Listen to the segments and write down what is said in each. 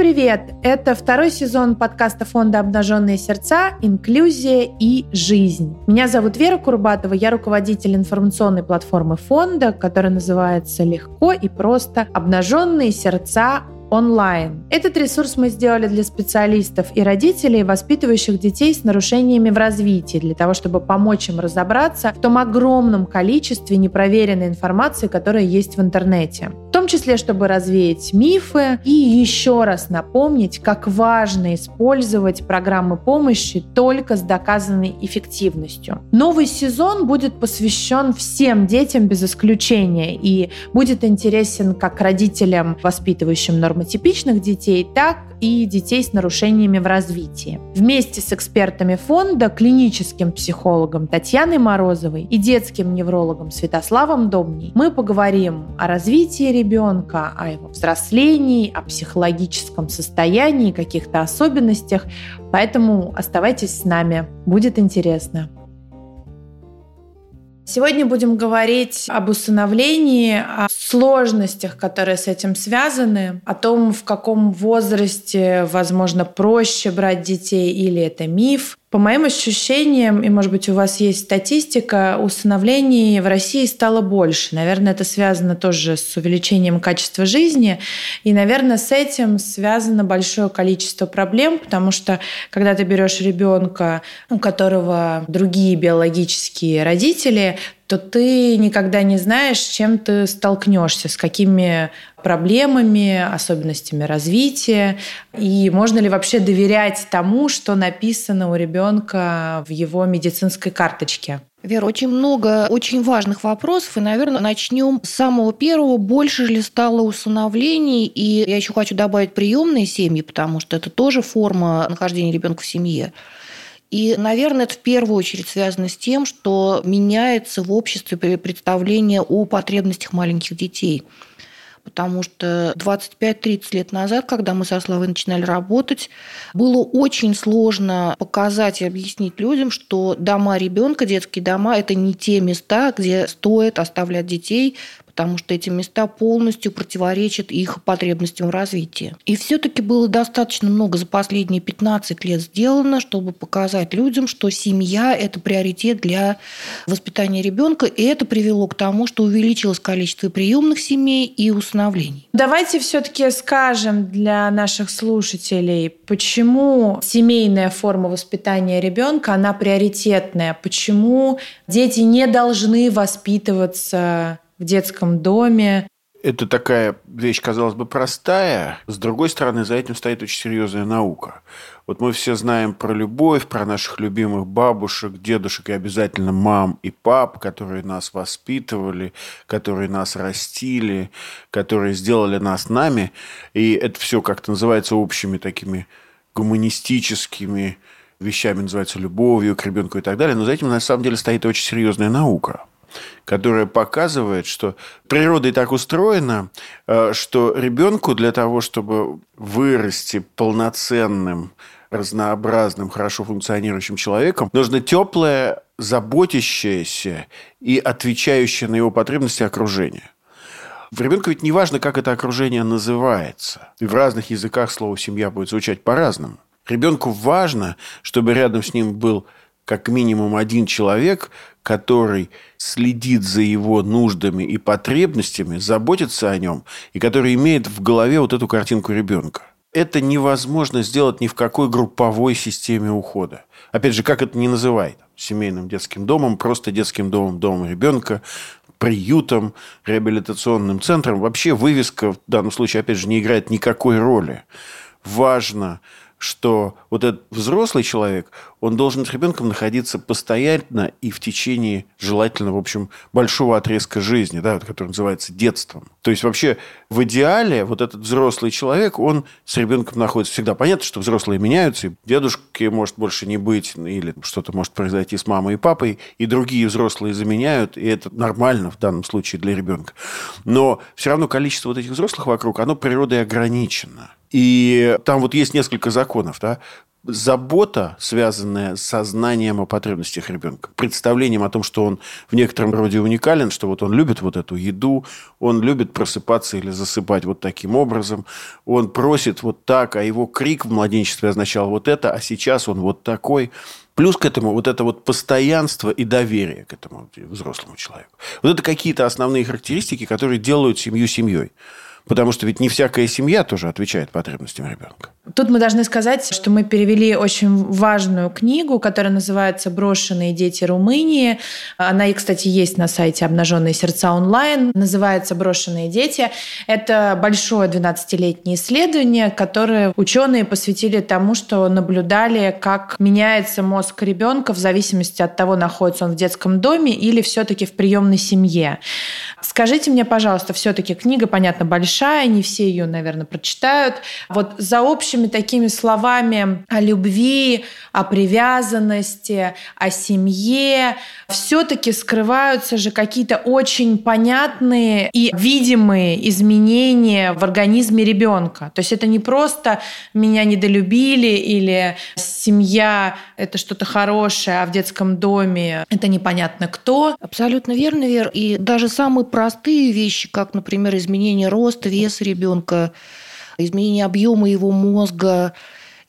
привет! Это второй сезон подкаста фонда «Обнаженные сердца. Инклюзия и жизнь». Меня зовут Вера Курбатова, я руководитель информационной платформы фонда, которая называется «Легко и просто. Обнаженные сердца онлайн. Этот ресурс мы сделали для специалистов и родителей, воспитывающих детей с нарушениями в развитии, для того, чтобы помочь им разобраться в том огромном количестве непроверенной информации, которая есть в интернете. Числе, чтобы развеять мифы и еще раз напомнить, как важно использовать программы помощи только с доказанной эффективностью. Новый сезон будет посвящен всем детям без исключения и будет интересен как родителям, воспитывающим норм нормотипичных детей, так и детей с нарушениями в развитии. Вместе с экспертами фонда, клиническим психологом Татьяной Морозовой и детским неврологом Святославом Домней мы поговорим о развитии ребенка, о его взрослении, о психологическом состоянии, каких-то особенностях. Поэтому оставайтесь с нами, будет интересно. Сегодня будем говорить об усыновлении, о сложностях, которые с этим связаны, о том, в каком возрасте, возможно, проще брать детей или это миф, по моим ощущениям, и, может быть, у вас есть статистика, усыновлений в России стало больше. Наверное, это связано тоже с увеличением качества жизни. И, наверное, с этим связано большое количество проблем, потому что когда ты берешь ребенка, у которого другие биологические родители, то ты никогда не знаешь, чем ты столкнешься, с какими проблемами, особенностями развития, и можно ли вообще доверять тому, что написано у ребенка в его медицинской карточке. Вера, очень много очень важных вопросов, и, наверное, начнем с самого первого. Больше ли стало усыновлений? И я еще хочу добавить приемные семьи, потому что это тоже форма нахождения ребенка в семье. И, наверное, это в первую очередь связано с тем, что меняется в обществе представление о потребностях маленьких детей. Потому что 25-30 лет назад, когда мы со Славой начинали работать, было очень сложно показать и объяснить людям, что дома ребенка, детские дома – это не те места, где стоит оставлять детей, потому что эти места полностью противоречат их потребностям в развитии. И все-таки было достаточно много за последние 15 лет сделано, чтобы показать людям, что семья – это приоритет для воспитания ребенка, и это привело к тому, что увеличилось количество приемных семей и усыновлений. Давайте все-таки скажем для наших слушателей, почему семейная форма воспитания ребенка, она приоритетная, почему дети не должны воспитываться в детском доме. Это такая вещь, казалось бы, простая. С другой стороны, за этим стоит очень серьезная наука. Вот мы все знаем про любовь, про наших любимых бабушек, дедушек и обязательно мам и пап, которые нас воспитывали, которые нас растили, которые сделали нас нами. И это все как-то называется общими такими гуманистическими вещами, называется любовью к ребенку и так далее. Но за этим на самом деле стоит очень серьезная наука которая показывает, что природа и так устроена, э, что ребенку для того, чтобы вырасти полноценным, разнообразным, хорошо функционирующим человеком, нужно теплое, заботящееся и отвечающее на его потребности окружение. В ребенка ведь не важно, как это окружение называется. И в разных языках слово «семья» будет звучать по-разному. Ребенку важно, чтобы рядом с ним был как минимум один человек, который следит за его нуждами и потребностями, заботится о нем, и который имеет в голове вот эту картинку ребенка. Это невозможно сделать ни в какой групповой системе ухода. Опять же, как это не называй, семейным детским домом, просто детским домом, домом ребенка, приютом, реабилитационным центром. Вообще вывеска в данном случае, опять же, не играет никакой роли. Важно что вот этот взрослый человек, он должен с ребенком находиться постоянно и в течение, желательно, в общем, большого отрезка жизни, да, который называется детством. То есть, вообще, в идеале вот этот взрослый человек, он с ребенком находится всегда. Понятно, что взрослые меняются, и дедушки может больше не быть, или что-то может произойти с мамой и папой, и другие взрослые заменяют, и это нормально в данном случае для ребенка. Но все равно количество вот этих взрослых вокруг, оно природой ограничено. И там вот есть несколько законов, да, забота, связанная с сознанием о потребностях ребенка, представлением о том, что он в некотором роде уникален, что вот он любит вот эту еду, он любит просыпаться или засыпать вот таким образом, он просит вот так, а его крик в младенчестве означал вот это, а сейчас он вот такой. Плюс к этому вот это вот постоянство и доверие к этому взрослому человеку. Вот это какие-то основные характеристики, которые делают семью семьей. Потому что ведь не всякая семья тоже отвечает потребностям ребенка. Тут мы должны сказать, что мы перевели очень важную книгу, которая называется «Брошенные дети Румынии». Она, кстати, есть на сайте «Обнаженные сердца онлайн». Называется «Брошенные дети». Это большое 12-летнее исследование, которое ученые посвятили тому, что наблюдали, как меняется мозг ребенка в зависимости от того, находится он в детском доме или все-таки в приемной семье. Скажите мне, пожалуйста, все-таки книга, понятно, большая, не все ее, наверное, прочитают. Вот за общими такими словами о любви, о привязанности, о семье все-таки скрываются же какие-то очень понятные и видимые изменения в организме ребенка. То есть это не просто меня недолюбили или семья это что-то хорошее, а в детском доме это непонятно кто. Абсолютно верно, Вер. И даже самый простые вещи, как, например, изменение роста, веса ребенка, изменение объема его мозга,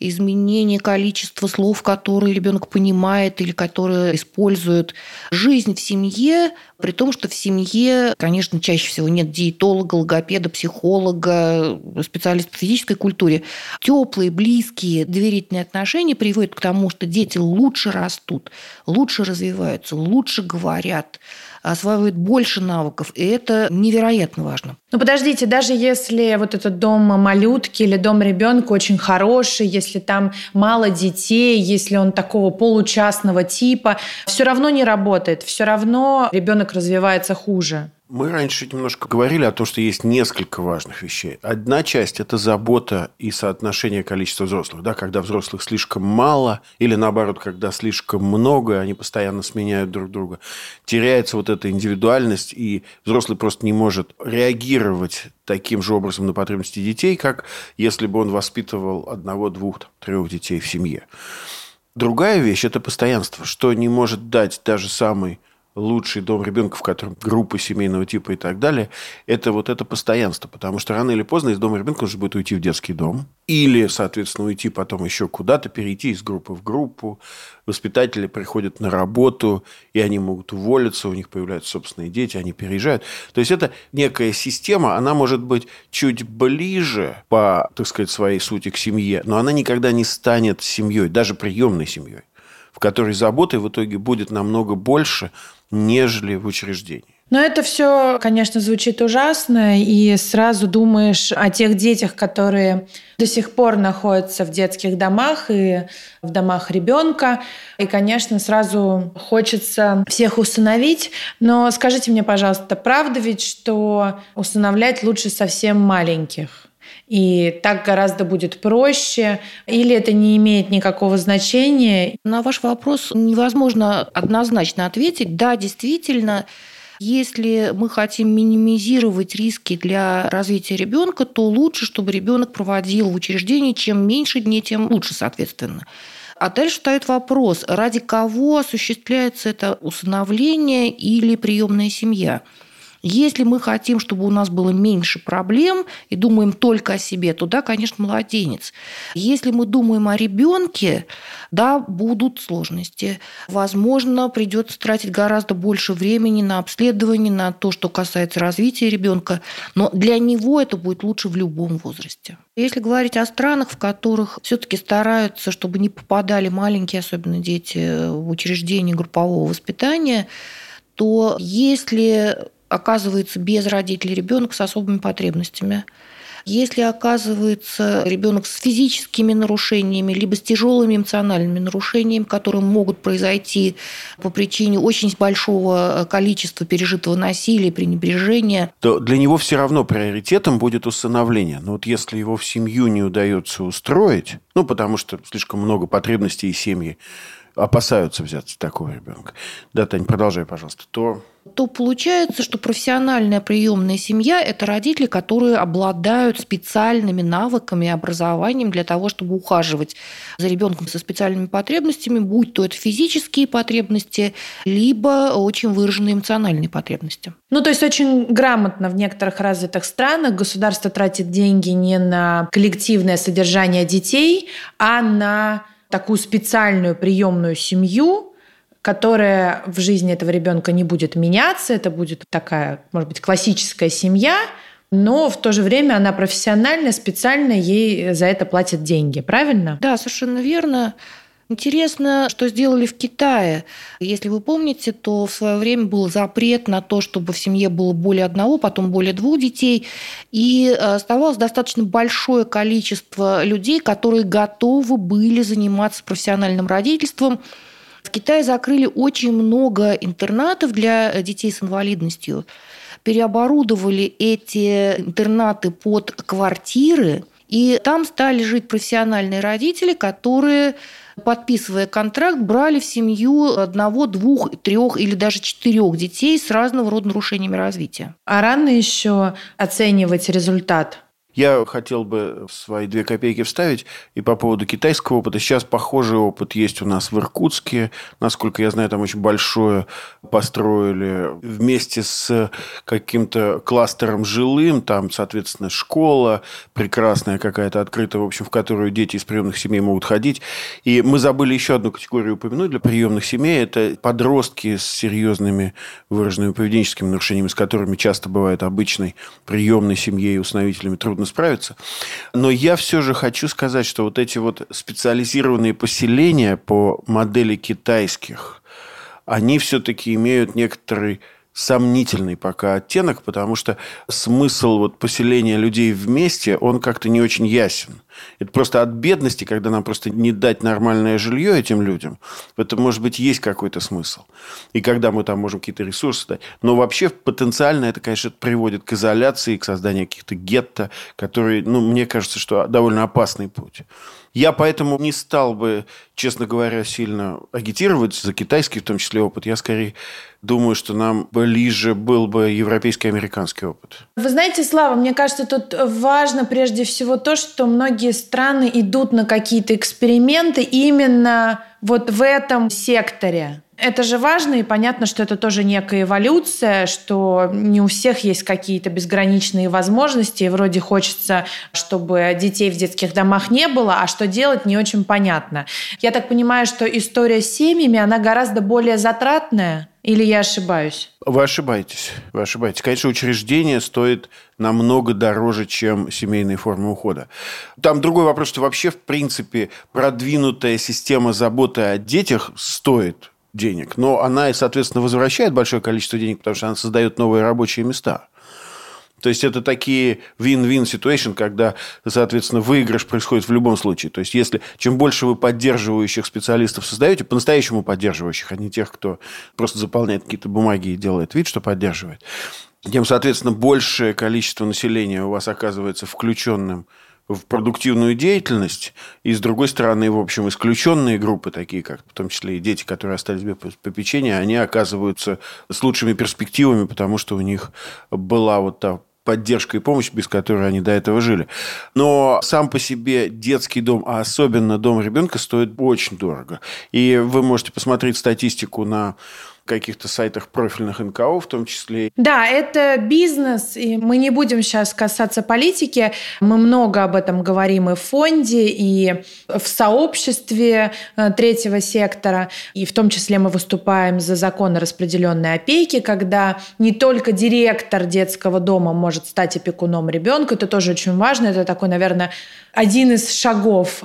изменение количества слов, которые ребенок понимает или которые использует. Жизнь в семье, при том, что в семье, конечно, чаще всего нет диетолога, логопеда, психолога, специалиста по физической культуре. Теплые, близкие, доверительные отношения приводят к тому, что дети лучше растут, лучше развиваются, лучше говорят, осваивают больше навыков, и это невероятно важно. Ну подождите, даже если вот этот дом малютки или дом ребенка очень хороший, если там мало детей, если он такого получастного типа, все равно не работает, все равно ребенок развивается хуже. Мы раньше немножко говорили о том, что есть несколько важных вещей. Одна часть – это забота и соотношение количества взрослых. Да, когда взрослых слишком мало, или наоборот, когда слишком много, они постоянно сменяют друг друга, теряется вот эта индивидуальность, и взрослый просто не может реагировать таким же образом на потребности детей, как если бы он воспитывал одного, двух, трех детей в семье. Другая вещь – это постоянство, что не может дать даже самый лучший дом ребенка, в котором группа семейного типа и так далее, это вот это постоянство. Потому что рано или поздно из дома ребенка нужно будет уйти в детский дом. Или, соответственно, уйти потом еще куда-то, перейти из группы в группу. Воспитатели приходят на работу, и они могут уволиться, у них появляются собственные дети, они переезжают. То есть, это некая система, она может быть чуть ближе по, так сказать, своей сути к семье, но она никогда не станет семьей, даже приемной семьей которой заботы в итоге будет намного больше, нежели в учреждении. Но это все, конечно, звучит ужасно, и сразу думаешь о тех детях, которые до сих пор находятся в детских домах и в домах ребенка. И, конечно, сразу хочется всех усыновить. Но скажите мне, пожалуйста, правда ведь, что усыновлять лучше совсем маленьких? И так гораздо будет проще, или это не имеет никакого значения? На ваш вопрос невозможно однозначно ответить. Да, действительно, если мы хотим минимизировать риски для развития ребенка, то лучше, чтобы ребенок проводил в учреждении, чем меньше дней, тем лучше, соответственно. А дальше стоит вопрос, ради кого осуществляется это усыновление или приемная семья – если мы хотим, чтобы у нас было меньше проблем и думаем только о себе, то да, конечно, младенец. Если мы думаем о ребенке, да, будут сложности. Возможно, придется тратить гораздо больше времени на обследование, на то, что касается развития ребенка, но для него это будет лучше в любом возрасте. Если говорить о странах, в которых все-таки стараются, чтобы не попадали маленькие, особенно дети, в учреждения группового воспитания, то если оказывается без родителей ребенок с особыми потребностями. Если оказывается ребенок с физическими нарушениями, либо с тяжелыми эмоциональными нарушениями, которые могут произойти по причине очень большого количества пережитого насилия, пренебрежения, то для него все равно приоритетом будет усыновление. Но вот если его в семью не удается устроить, Ну, потому что слишком много потребностей и семьи опасаются взяться такого ребенка. Да, Тань, продолжай, пожалуйста. То то получается, что профессиональная приемная семья – это родители, которые обладают специальными навыками и образованием для того, чтобы ухаживать за ребенком со специальными потребностями, будь то это физические потребности, либо очень выраженные эмоциональные потребности. Ну, то есть очень грамотно в некоторых развитых странах государство тратит деньги не на коллективное содержание детей, а на такую специальную приемную семью, которая в жизни этого ребенка не будет меняться. Это будет такая, может быть, классическая семья, но в то же время она профессиональная, специально ей за это платят деньги, правильно? Да, совершенно верно. Интересно, что сделали в Китае. Если вы помните, то в свое время был запрет на то, чтобы в семье было более одного, потом более двух детей. И э, оставалось достаточно большое количество людей, которые готовы были заниматься профессиональным родительством. В Китае закрыли очень много интернатов для детей с инвалидностью. Переоборудовали эти интернаты под квартиры, и там стали жить профессиональные родители, которые подписывая контракт, брали в семью одного, двух, трех или даже четырех детей с разного рода нарушениями развития. А рано еще оценивать результат я хотел бы свои две копейки вставить и по поводу китайского опыта. Сейчас похожий опыт есть у нас в Иркутске. Насколько я знаю, там очень большое построили вместе с каким-то кластером жилым. Там, соответственно, школа прекрасная какая-то открытая, в общем, в которую дети из приемных семей могут ходить. И мы забыли еще одну категорию упомянуть для приемных семей. Это подростки с серьезными выраженными поведенческими нарушениями, с которыми часто бывает обычной приемной семьей установителями трудностей трудно справиться. Но я все же хочу сказать, что вот эти вот специализированные поселения по модели китайских, они все-таки имеют некоторый сомнительный пока оттенок, потому что смысл вот поселения людей вместе, он как-то не очень ясен. Это просто от бедности, когда нам просто не дать нормальное жилье этим людям, в этом, может быть, есть какой-то смысл. И когда мы там можем какие-то ресурсы дать. Но вообще потенциально это, конечно, приводит к изоляции, к созданию каких-то гетто, которые, ну, мне кажется, что довольно опасный путь. Я поэтому не стал бы, честно говоря, сильно агитировать за китайский, в том числе, опыт. Я скорее думаю, что нам ближе был бы европейский американский опыт. Вы знаете, Слава, мне кажется, тут важно прежде всего то, что многие страны идут на какие-то эксперименты именно вот в этом секторе. Это же важно, и понятно, что это тоже некая эволюция, что не у всех есть какие-то безграничные возможности, и вроде хочется, чтобы детей в детских домах не было, а что делать, не очень понятно. Я так понимаю, что история с семьями, она гораздо более затратная, или я ошибаюсь? Вы ошибаетесь. Вы ошибаетесь. Конечно, учреждение стоит намного дороже, чем семейные формы ухода. Там другой вопрос, что вообще, в принципе, продвинутая система заботы о детях стоит денег, но она и, соответственно, возвращает большое количество денег, потому что она создает новые рабочие места. То есть это такие win-win situation, когда, соответственно, выигрыш происходит в любом случае. То есть если чем больше вы поддерживающих специалистов создаете, по-настоящему поддерживающих, а не тех, кто просто заполняет какие-то бумаги и делает вид, что поддерживает, тем, соответственно, большее количество населения у вас оказывается включенным в продуктивную деятельность, и, с другой стороны, в общем, исключенные группы, такие как в том числе и дети, которые остались без попечения, они оказываются с лучшими перспективами, потому что у них была вот та поддержка и помощь, без которой они до этого жили. Но сам по себе детский дом, а особенно дом ребенка, стоит очень дорого. И вы можете посмотреть статистику на каких-то сайтах профильных НКО в том числе. Да, это бизнес, и мы не будем сейчас касаться политики. Мы много об этом говорим и в фонде, и в сообществе э, третьего сектора. И в том числе мы выступаем за закон о распределенной опеке, когда не только директор детского дома может стать опекуном ребенка. Это тоже очень важно. Это такой, наверное, один из шагов.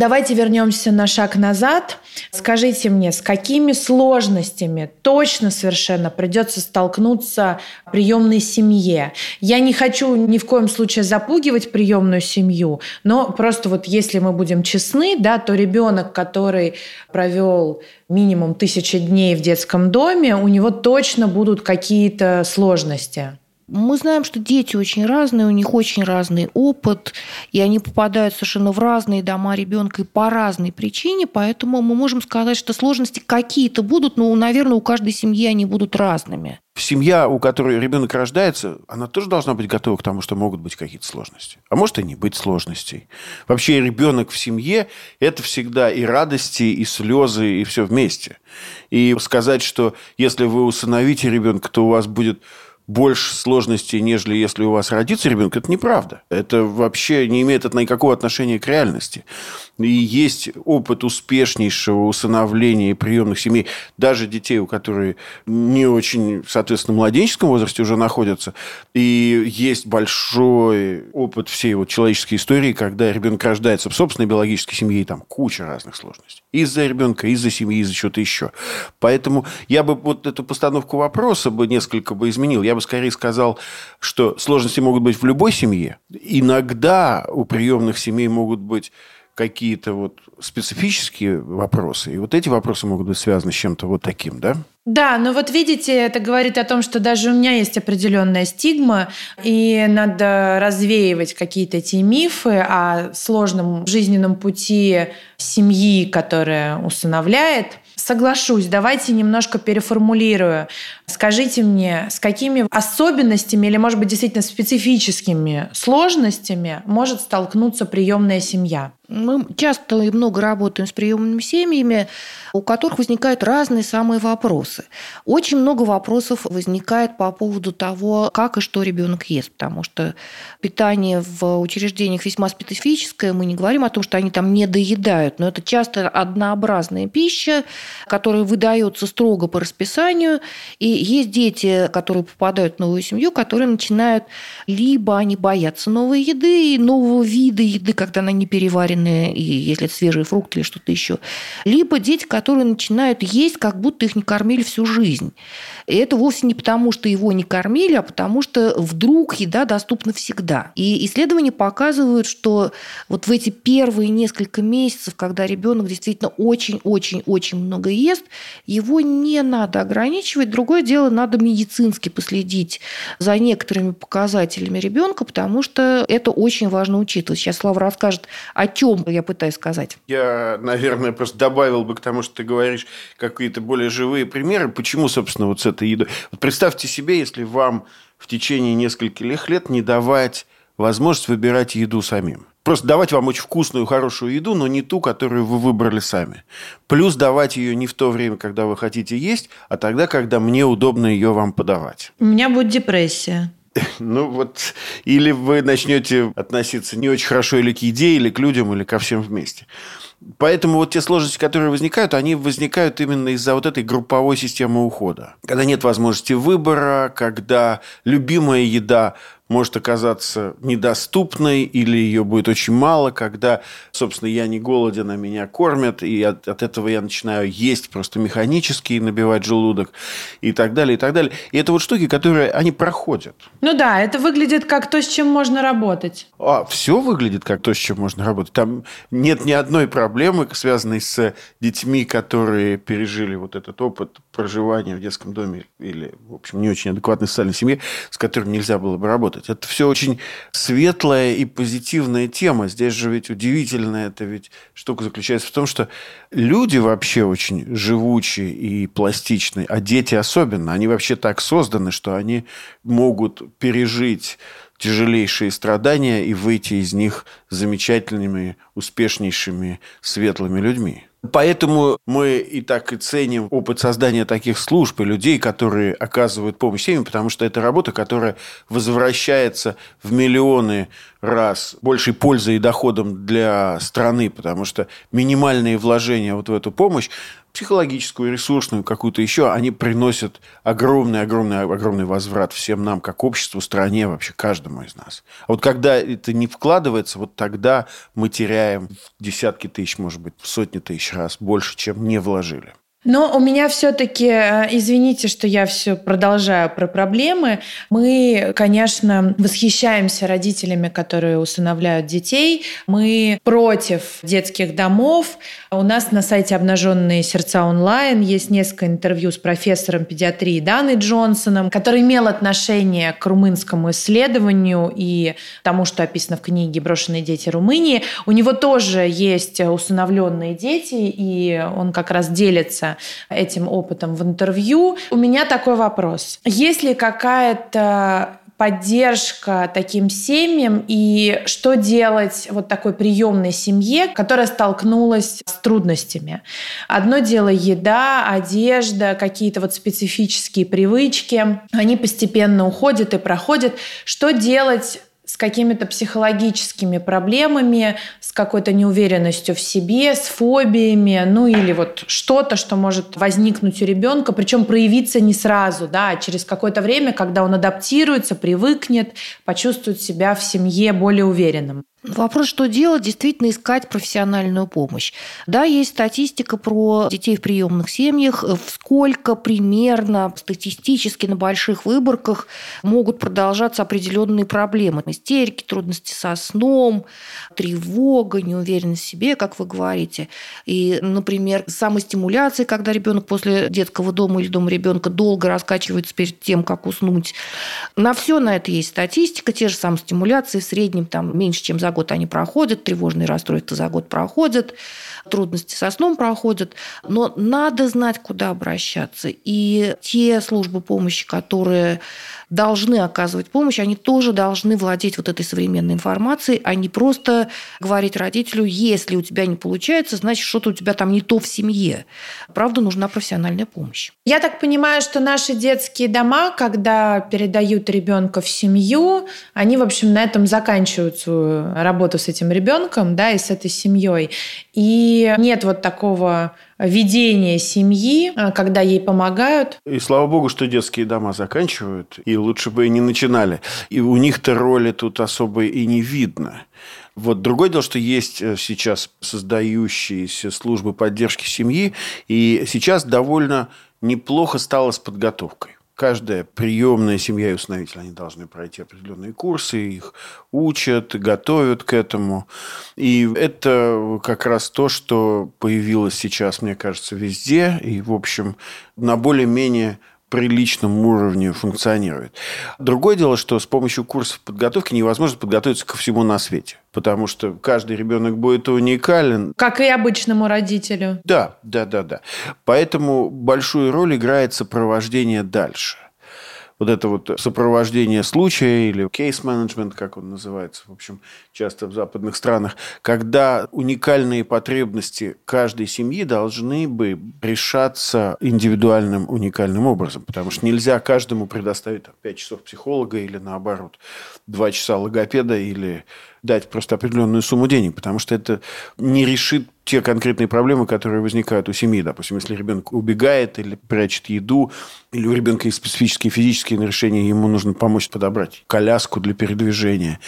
Давайте вернемся на шаг назад. Скажите мне, с какими сложностями точно совершенно придется столкнуться приемной семье? Я не хочу ни в коем случае запугивать приемную семью, но просто вот если мы будем честны, да, то ребенок, который провел минимум тысячи дней в детском доме, у него точно будут какие-то сложности. Мы знаем, что дети очень разные, у них очень разный опыт, и они попадают совершенно в разные дома ребенка и по разной причине, поэтому мы можем сказать, что сложности какие-то будут, но, наверное, у каждой семьи они будут разными семья, у которой ребенок рождается, она тоже должна быть готова к тому, что могут быть какие-то сложности. А может и не быть сложностей. Вообще ребенок в семье – это всегда и радости, и слезы, и все вместе. И сказать, что если вы усыновите ребенка, то у вас будет больше сложностей, нежели если у вас родится ребенок, это неправда. Это вообще не имеет никакого отношения к реальности. И есть опыт успешнейшего усыновления приемных семей, даже детей, у которых не очень, соответственно, в младенческом возрасте уже находятся. И есть большой опыт всей вот человеческой истории, когда ребенок рождается в собственной биологической семье, и там куча разных сложностей. Из-за ребенка, из-за семьи, из-за чего-то еще. Поэтому я бы вот эту постановку вопроса бы несколько бы изменил. Я бы скорее сказал, что сложности могут быть в любой семье. Иногда у приемных семей могут быть какие-то вот специфические вопросы, и вот эти вопросы могут быть связаны с чем-то вот таким, да? Да, но вот видите, это говорит о том, что даже у меня есть определенная стигма, и надо развеивать какие-то эти мифы о сложном жизненном пути семьи, которая усыновляет. Соглашусь, давайте немножко переформулирую. Скажите мне, с какими особенностями или, может быть, действительно специфическими сложностями может столкнуться приемная семья? Мы часто и много работаем с приемными семьями, у которых возникают разные самые вопросы. Очень много вопросов возникает по поводу того, как и что ребенок ест, потому что питание в учреждениях весьма специфическое. Мы не говорим о том, что они там не доедают, но это часто однообразная пища, которая выдается строго по расписанию. И есть дети, которые попадают в новую семью, которые начинают либо они боятся новой еды, нового вида еды, когда она не переварена, жареные, и если это свежие фрукты или что-то еще. Либо дети, которые начинают есть, как будто их не кормили всю жизнь. И это вовсе не потому, что его не кормили, а потому что вдруг еда доступна всегда. И исследования показывают, что вот в эти первые несколько месяцев, когда ребенок действительно очень-очень-очень много ест, его не надо ограничивать. Другое дело, надо медицински последить за некоторыми показателями ребенка, потому что это очень важно учитывать. Сейчас Слава расскажет, о чем я пытаюсь сказать. Я, наверное, просто добавил бы к тому, что ты говоришь, какие-то более живые примеры. Почему, собственно, вот с этой едой? Вот представьте себе, если вам в течение нескольких лет не давать возможность выбирать еду самим. Просто давать вам очень вкусную, хорошую еду, но не ту, которую вы выбрали сами. Плюс давать ее не в то время, когда вы хотите есть, а тогда, когда мне удобно ее вам подавать. У меня будет депрессия. Ну вот, или вы начнете относиться не очень хорошо или к еде, или к людям, или ко всем вместе. Поэтому вот те сложности, которые возникают, они возникают именно из-за вот этой групповой системы ухода. Когда нет возможности выбора, когда любимая еда может оказаться недоступной или ее будет очень мало, когда, собственно, я не голоден, а меня кормят, и от, от этого я начинаю есть просто механически и набивать желудок и так далее, и так далее. И это вот штуки, которые, они проходят. Ну да, это выглядит как то, с чем можно работать. А, все выглядит как то, с чем можно работать. Там нет ни одной проблемы, связанной с детьми, которые пережили вот этот опыт проживания в детском доме или, в общем, не очень адекватной социальной семье, с которым нельзя было бы работать работать. Это все очень светлая и позитивная тема. Здесь же ведь удивительная эта ведь штука заключается в том, что люди вообще очень живучие и пластичные, а дети особенно. Они вообще так созданы, что они могут пережить тяжелейшие страдания и выйти из них замечательными, успешнейшими, светлыми людьми. Поэтому мы и так и ценим опыт создания таких служб и людей, которые оказывают помощь семьям, потому что это работа, которая возвращается в миллионы раз большей пользой и доходом для страны, потому что минимальные вложения вот в эту помощь психологическую, ресурсную, какую-то еще, они приносят огромный, огромный, огромный возврат всем нам, как обществу, стране, вообще каждому из нас. А вот когда это не вкладывается, вот тогда мы теряем десятки тысяч, может быть, сотни тысяч раз больше, чем не вложили. Но у меня все-таки, э, извините, что я все продолжаю про проблемы. Мы, конечно, восхищаемся родителями, которые усыновляют детей. Мы против детских домов. У нас на сайте «Обнаженные сердца онлайн» есть несколько интервью с профессором педиатрии Даной Джонсоном, который имел отношение к румынскому исследованию и тому, что описано в книге «Брошенные дети Румынии». У него тоже есть усыновленные дети, и он как раз делится этим опытом в интервью. У меня такой вопрос. Есть ли какая-то поддержка таким семьям и что делать вот такой приемной семье, которая столкнулась с трудностями. Одно дело еда, одежда, какие-то вот специфические привычки, они постепенно уходят и проходят. Что делать с какими-то психологическими проблемами, с какой-то неуверенностью в себе, с фобиями, ну или вот что-то, что может возникнуть у ребенка, причем проявиться не сразу, да, а через какое-то время, когда он адаптируется, привыкнет, почувствует себя в семье более уверенным. Вопрос, что делать, действительно искать профессиональную помощь. Да, есть статистика про детей в приемных семьях, сколько примерно статистически на больших выборках могут продолжаться определенные проблемы. Истерики, трудности со сном, тревога, неуверенность в себе, как вы говорите. И, например, самостимуляция, когда ребенок после детского дома или дома ребенка долго раскачивается перед тем, как уснуть. На все на это есть статистика, те же самостимуляции в среднем там меньше, чем за за год они проходят, тревожные расстройства за год проходят, трудности со сном проходят, но надо знать, куда обращаться. И те службы помощи, которые должны оказывать помощь, они тоже должны владеть вот этой современной информацией, а не просто говорить родителю, если у тебя не получается, значит, что-то у тебя там не то в семье. Правда, нужна профессиональная помощь. Я так понимаю, что наши детские дома, когда передают ребенка в семью, они, в общем, на этом заканчивают свою работу с этим ребенком, да, и с этой семьей. И нет вот такого ведения семьи, а, когда ей помогают. И слава богу, что детские дома заканчивают, и лучше бы и не начинали. И у них-то роли тут особо и не видно. Вот другое дело, что есть э, сейчас создающиеся службы поддержки семьи, и сейчас довольно неплохо стало с подготовкой каждая приемная семья и установитель, они должны пройти определенные курсы, их учат, готовят к этому. И это как раз то, что появилось сейчас, мне кажется, везде. И, в общем, на более-менее приличном уровне функционирует. Другое дело, что с помощью курсов подготовки невозможно подготовиться ко всему на свете, потому что каждый ребенок будет уникален. Как и обычному родителю. Да, да, да, да. Поэтому большую роль играет сопровождение дальше – вот это вот сопровождение случая или кейс-менеджмент, как он называется, в общем, часто в западных странах, когда уникальные потребности каждой семьи должны бы решаться индивидуальным уникальным образом, потому что нельзя каждому предоставить 5 часов психолога или наоборот 2 часа логопеда или дать просто определенную сумму денег, потому что это не решит те конкретные проблемы, которые возникают у семьи. Допустим, если ребенок убегает или прячет еду, или у ребенка есть специфические физические нарушения, ему нужно помочь подобрать коляску для передвижения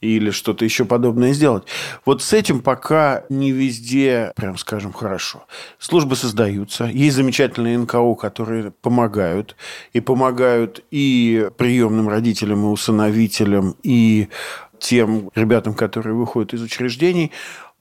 или что-то еще подобное сделать. Вот с этим пока не везде, прям скажем, хорошо. Службы создаются, есть замечательные НКО, которые помогают, и помогают и приемным родителям, и усыновителям, и тем ребятам, которые выходят из учреждений.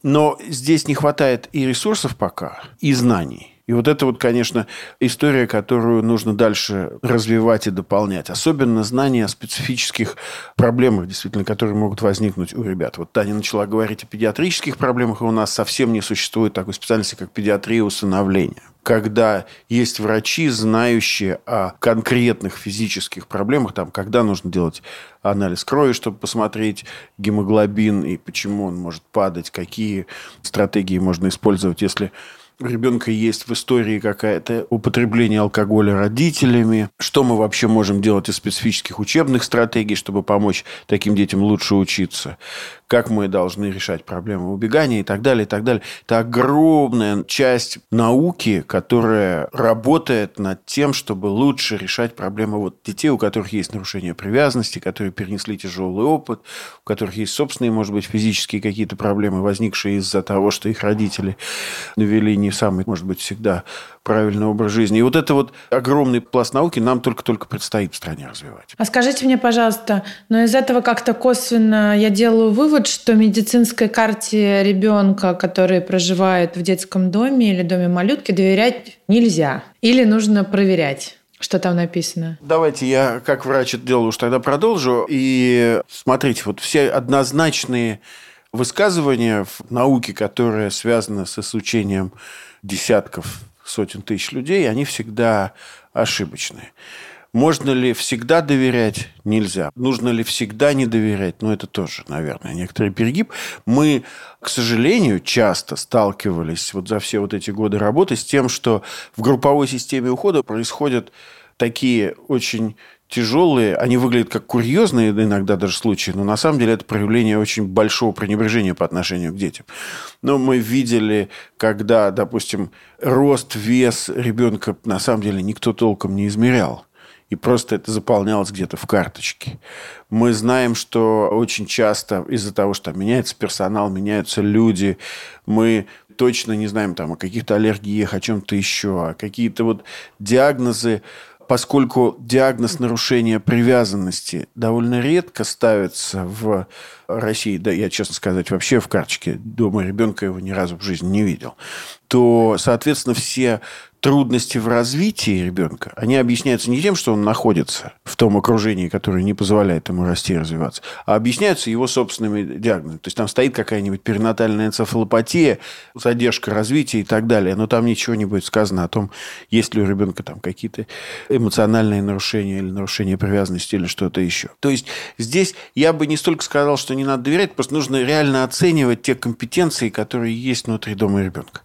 Но здесь не хватает и ресурсов пока, и знаний. И вот это вот, конечно, история, которую нужно дальше развивать и дополнять. Особенно знания о специфических проблемах, действительно, которые могут возникнуть у ребят. Вот Таня начала говорить о педиатрических проблемах, и у нас совсем не существует такой специальности, как педиатрия усыновления когда есть врачи, знающие о конкретных физических проблемах, там, когда нужно делать анализ крови, чтобы посмотреть гемоглобин и почему он может падать, какие стратегии можно использовать, если ребенка есть в истории какая-то употребление алкоголя родителями, что мы вообще можем делать из специфических учебных стратегий, чтобы помочь таким детям лучше учиться, как мы должны решать проблемы убегания и так далее, и так далее. Это огромная часть науки, которая работает над тем, чтобы лучше решать проблемы вот детей, у которых есть нарушение привязанности, которые перенесли тяжелый опыт, у которых есть собственные, может быть, физические какие-то проблемы, возникшие из-за того, что их родители довели не не самый, может быть, всегда правильный образ жизни. И вот это вот огромный пласт науки нам только-только предстоит в стране развивать. А скажите мне, пожалуйста, но из этого как-то косвенно я делаю вывод, что медицинской карте ребенка, который проживает в детском доме или доме малютки, доверять нельзя. Или нужно проверять. Что там написано? Давайте я, как врач это делаю, уж тогда продолжу. И смотрите, вот все однозначные высказывания в науке, которые связаны с изучением десятков, сотен тысяч людей, они всегда ошибочные. Можно ли всегда доверять? Нельзя. Нужно ли всегда не доверять? Ну, это тоже, наверное, некоторый перегиб. Мы, к сожалению, часто сталкивались вот за все вот эти годы работы с тем, что в групповой системе ухода происходят такие очень тяжелые, они выглядят как курьезные иногда даже случаи, но на самом деле это проявление очень большого пренебрежения по отношению к детям. Но мы видели, когда, допустим, рост, вес ребенка на самом деле никто толком не измерял и просто это заполнялось где-то в карточке. Мы знаем, что очень часто из-за того, что меняется персонал, меняются люди, мы точно не знаем там о каких-то аллергиях, о чем-то еще, а какие-то вот диагнозы, поскольку диагноз нарушения привязанности довольно редко ставится в России, да, я, честно сказать, вообще в карточке дома ребенка его ни разу в жизни не видел, то, соответственно, все трудности в развитии ребенка, они объясняются не тем, что он находится в том окружении, которое не позволяет ему расти и развиваться, а объясняются его собственными диагнозами. То есть там стоит какая-нибудь перинатальная энцефалопатия, задержка развития и так далее, но там ничего не будет сказано о том, есть ли у ребенка там какие-то эмоциональные нарушения или нарушения привязанности или что-то еще. То есть здесь я бы не столько сказал, что не надо доверять, просто нужно реально оценивать те компетенции, которые есть внутри дома ребенка.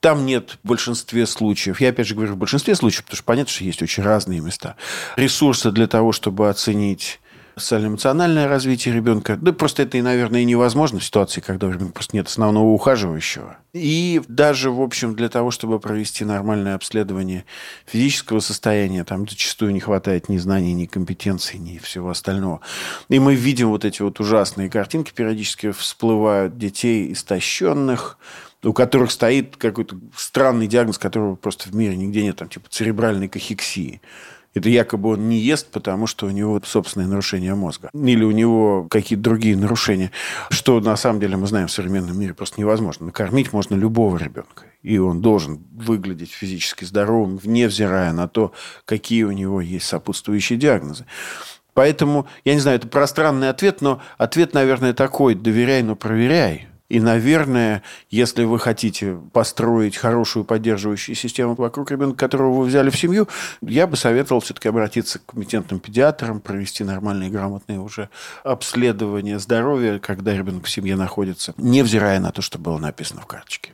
Там нет в большинстве случаев случаев, я опять же говорю в большинстве случаев, потому что понятно, что есть очень разные места, ресурсы для того, чтобы оценить социально-эмоциональное развитие ребенка. Да просто это, и, наверное, и невозможно в ситуации, когда у ребенка просто нет основного ухаживающего. И даже, в общем, для того, чтобы провести нормальное обследование физического состояния, там зачастую не хватает ни знаний, ни компетенций, ни всего остального. И мы видим вот эти вот ужасные картинки, периодически всплывают детей истощенных, у которых стоит какой-то странный диагноз, которого просто в мире нигде нет, там типа церебральной кахексии. Это якобы он не ест, потому что у него собственное нарушение мозга. Или у него какие-то другие нарушения. Что на самом деле мы знаем в современном мире просто невозможно. Накормить можно любого ребенка. И он должен выглядеть физически здоровым, невзирая на то, какие у него есть сопутствующие диагнозы. Поэтому, я не знаю, это пространный ответ, но ответ, наверное, такой. Доверяй, но проверяй. И, наверное, если вы хотите построить хорошую поддерживающую систему вокруг ребенка, которого вы взяли в семью, я бы советовал все-таки обратиться к компетентным педиатрам, провести нормальные, грамотные уже обследования здоровья, когда ребенок в семье находится, невзирая на то, что было написано в карточке.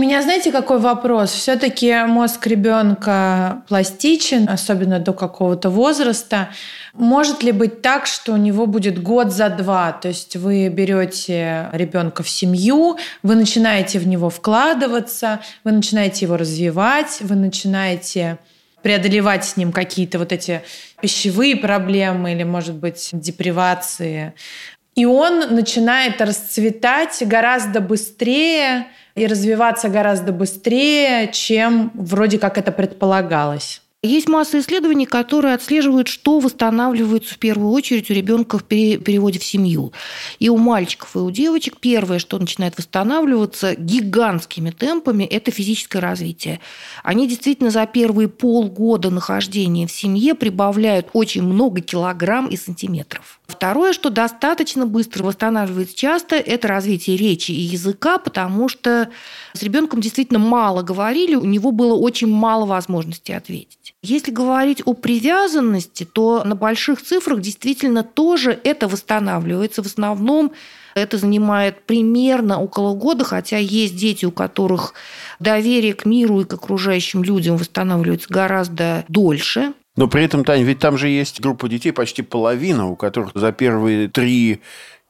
Меня, знаете, какой вопрос? Все-таки мозг ребенка пластичен, особенно до какого-то возраста. Может ли быть так, что у него будет год за два? То есть вы берете ребенка в семью, вы начинаете в него вкладываться, вы начинаете его развивать, вы начинаете преодолевать с ним какие-то вот эти пищевые проблемы или, может быть, депривации. И он начинает расцветать гораздо быстрее, и развиваться гораздо быстрее, чем вроде как это предполагалось. Есть масса исследований, которые отслеживают, что восстанавливается в первую очередь у ребенка в переводе в семью. И у мальчиков, и у девочек первое, что начинает восстанавливаться гигантскими темпами, это физическое развитие. Они действительно за первые полгода нахождения в семье прибавляют очень много килограмм и сантиметров. Второе, что достаточно быстро восстанавливается часто, это развитие речи и языка, потому что с ребенком действительно мало говорили, у него было очень мало возможностей ответить. Если говорить о привязанности, то на больших цифрах действительно тоже это восстанавливается. В основном это занимает примерно около года, хотя есть дети, у которых доверие к миру и к окружающим людям восстанавливается гораздо дольше. Но при этом, Таня, ведь там же есть группа детей, почти половина, у которых за первые три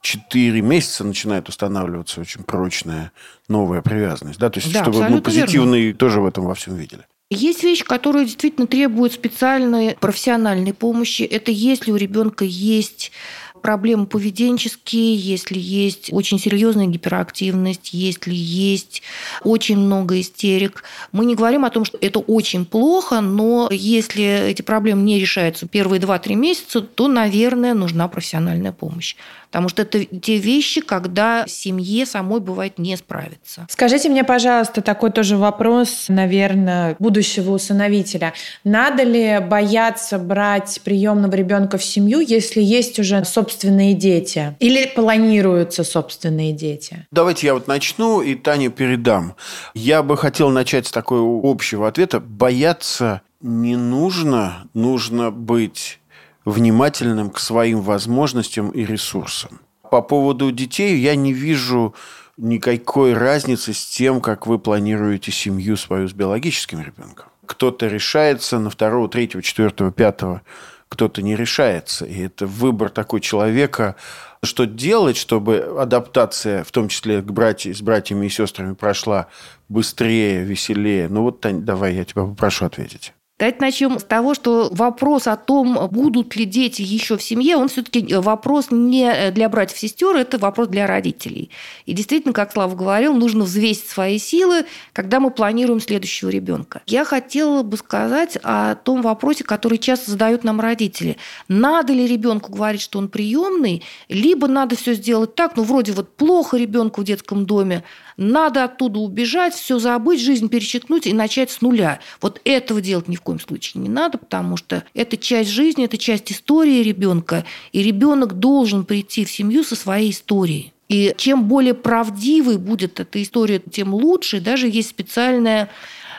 четыре месяца начинает устанавливаться очень прочная новая привязанность. Да? То есть, да, чтобы мы позитивные верно. тоже в этом во всем видели. Есть вещи, которые действительно требуют специальной профессиональной помощи. Это если у ребенка есть проблемы поведенческие, если есть очень серьезная гиперактивность, если есть очень много истерик. Мы не говорим о том, что это очень плохо, но если эти проблемы не решаются первые 2-3 месяца, то, наверное, нужна профессиональная помощь. Потому что это те вещи, когда семье самой бывает не справиться. Скажите мне, пожалуйста, такой тоже вопрос, наверное, будущего усыновителя. Надо ли бояться брать приемного ребенка в семью, если есть уже собственные дети? Или планируются собственные дети? Давайте я вот начну и Тане передам. Я бы хотел начать с такого общего ответа. Бояться не нужно, нужно быть внимательным к своим возможностям и ресурсам. По поводу детей я не вижу никакой разницы с тем, как вы планируете семью свою с биологическим ребенком. Кто-то решается на второго, третьего, четвертого, пятого, кто-то не решается. И это выбор такой человека, что делать, чтобы адаптация, в том числе к братьям, с братьями и сестрами, прошла быстрее, веселее. Ну вот, Тань, давай я тебя попрошу ответить. Давайте начнем с того, что вопрос о том, будут ли дети еще в семье, он все-таки вопрос не для братьев и сестер, это вопрос для родителей. И действительно, как Слава говорил, нужно взвесить свои силы, когда мы планируем следующего ребенка. Я хотела бы сказать о том вопросе, который часто задают нам родители. Надо ли ребенку говорить, что он приемный, либо надо все сделать так, ну вроде вот плохо ребенку в детском доме, надо оттуда убежать, все забыть, жизнь перечеркнуть и начать с нуля. Вот этого делать ни в коем случае не надо, потому что это часть жизни, это часть истории ребенка, и ребенок должен прийти в семью со своей историей. И чем более правдивой будет эта история, тем лучше. Даже есть специальная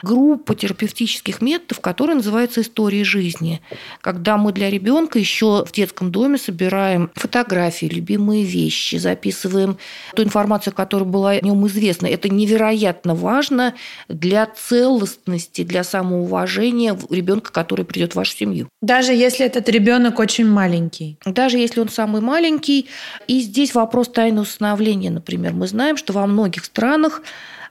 группа терапевтических методов, которая называется «История жизни», когда мы для ребенка еще в детском доме собираем фотографии, любимые вещи, записываем ту информацию, которая была о нем известна. Это невероятно важно для целостности, для самоуважения ребенка, который придет в вашу семью. Даже если этот ребенок очень маленький. Даже если он самый маленький. И здесь вопрос тайны усыновления, например. Мы знаем, что во многих странах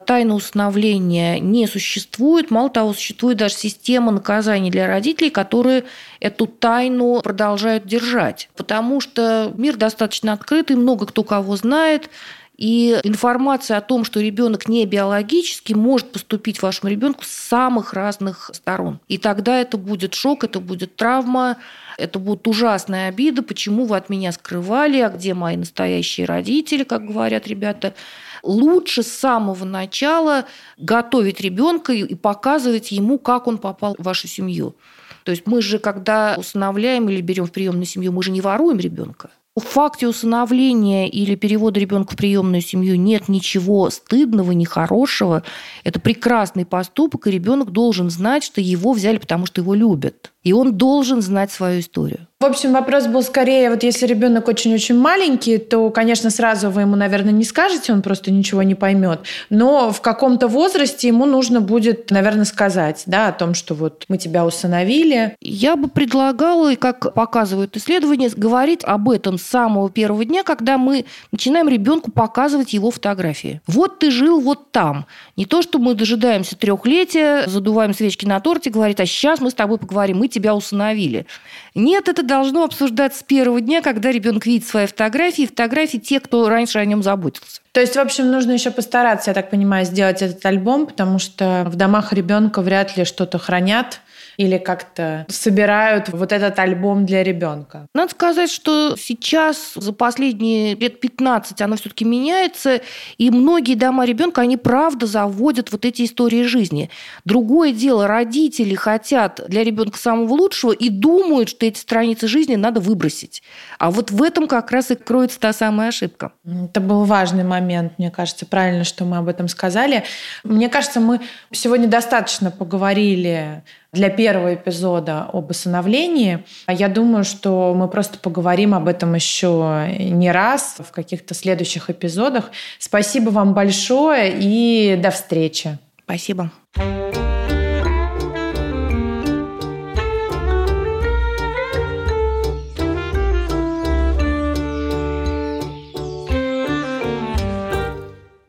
тайны усыновления не существует. Мало того, существует даже система наказаний для родителей, которые эту тайну продолжают держать. Потому что мир достаточно открытый, много кто кого знает. И информация о том, что ребенок не биологический, может поступить вашему ребенку с самых разных сторон. И тогда это будет шок, это будет травма, это будет ужасная обида, почему вы от меня скрывали, а где мои настоящие родители, как говорят ребята лучше с самого начала готовить ребенка и показывать ему, как он попал в вашу семью. То есть мы же, когда усыновляем или берем в приемную семью, мы же не воруем ребенка. В факте усыновления или перевода ребенка в приемную семью нет ничего стыдного, нехорошего. Это прекрасный поступок, и ребенок должен знать, что его взяли, потому что его любят. И он должен знать свою историю. В общем, вопрос был скорее, вот если ребенок очень-очень маленький, то, конечно, сразу вы ему, наверное, не скажете, он просто ничего не поймет. Но в каком-то возрасте ему нужно будет, наверное, сказать, да, о том, что вот мы тебя усыновили. Я бы предлагала, как показывают исследования, говорить об этом с самого первого дня, когда мы начинаем ребенку показывать его фотографии. Вот ты жил вот там. Не то, что мы дожидаемся трехлетия, задуваем свечки на торте, говорит, а сейчас мы с тобой поговорим, мы тебя усыновили. Нет, это должно обсуждаться с первого дня, когда ребенок видит свои фотографии, фотографии тех, кто раньше о нем заботился. То есть, в общем, нужно еще постараться, я так понимаю, сделать этот альбом, потому что в домах ребенка вряд ли что-то хранят или как-то собирают вот этот альбом для ребенка? Надо сказать, что сейчас за последние лет 15 оно все-таки меняется, и многие дома ребенка, они правда заводят вот эти истории жизни. Другое дело, родители хотят для ребенка самого лучшего и думают, что эти страницы жизни надо выбросить. А вот в этом как раз и кроется та самая ошибка. Это был важный момент, мне кажется, правильно, что мы об этом сказали. Мне кажется, мы сегодня достаточно поговорили для первого эпизода об усыновлении. Я думаю, что мы просто поговорим об этом еще не раз в каких-то следующих эпизодах. Спасибо вам большое и до встречи. Спасибо. you